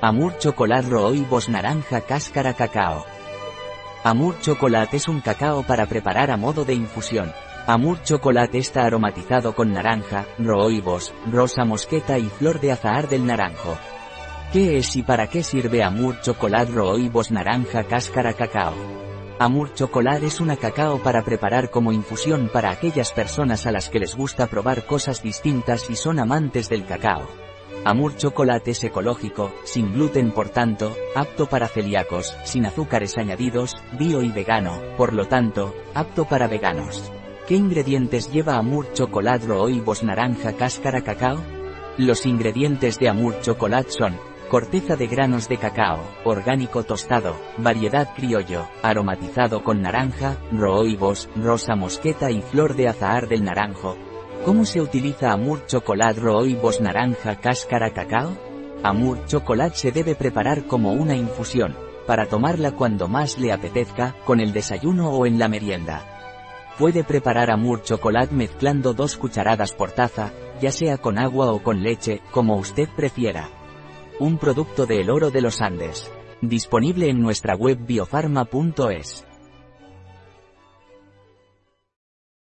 Amur Chocolate Rooibos Naranja Cáscara Cacao. Amur Chocolate es un cacao para preparar a modo de infusión. Amur Chocolate está aromatizado con naranja, rooibos, rosa mosqueta y flor de azahar del naranjo. ¿Qué es y para qué sirve Amur Chocolate Rooibos Naranja Cáscara Cacao? Amur Chocolate es una cacao para preparar como infusión para aquellas personas a las que les gusta probar cosas distintas y son amantes del cacao. Amur Chocolate es ecológico, sin gluten por tanto, apto para celíacos, sin azúcares añadidos, bio y vegano, por lo tanto, apto para veganos. ¿Qué ingredientes lleva Amur Chocolate Rooibos Naranja Cáscara Cacao? Los ingredientes de Amur Chocolate son, corteza de granos de cacao, orgánico tostado, variedad criollo, aromatizado con naranja, rooibos, rosa mosqueta y flor de azahar del naranjo, ¿Cómo se utiliza Amur Chocolate Rooibos Naranja Cáscara Cacao? Amur Chocolate se debe preparar como una infusión, para tomarla cuando más le apetezca, con el desayuno o en la merienda. Puede preparar Amur Chocolate mezclando dos cucharadas por taza, ya sea con agua o con leche, como usted prefiera. Un producto de El Oro de los Andes. Disponible en nuestra web biofarma.es.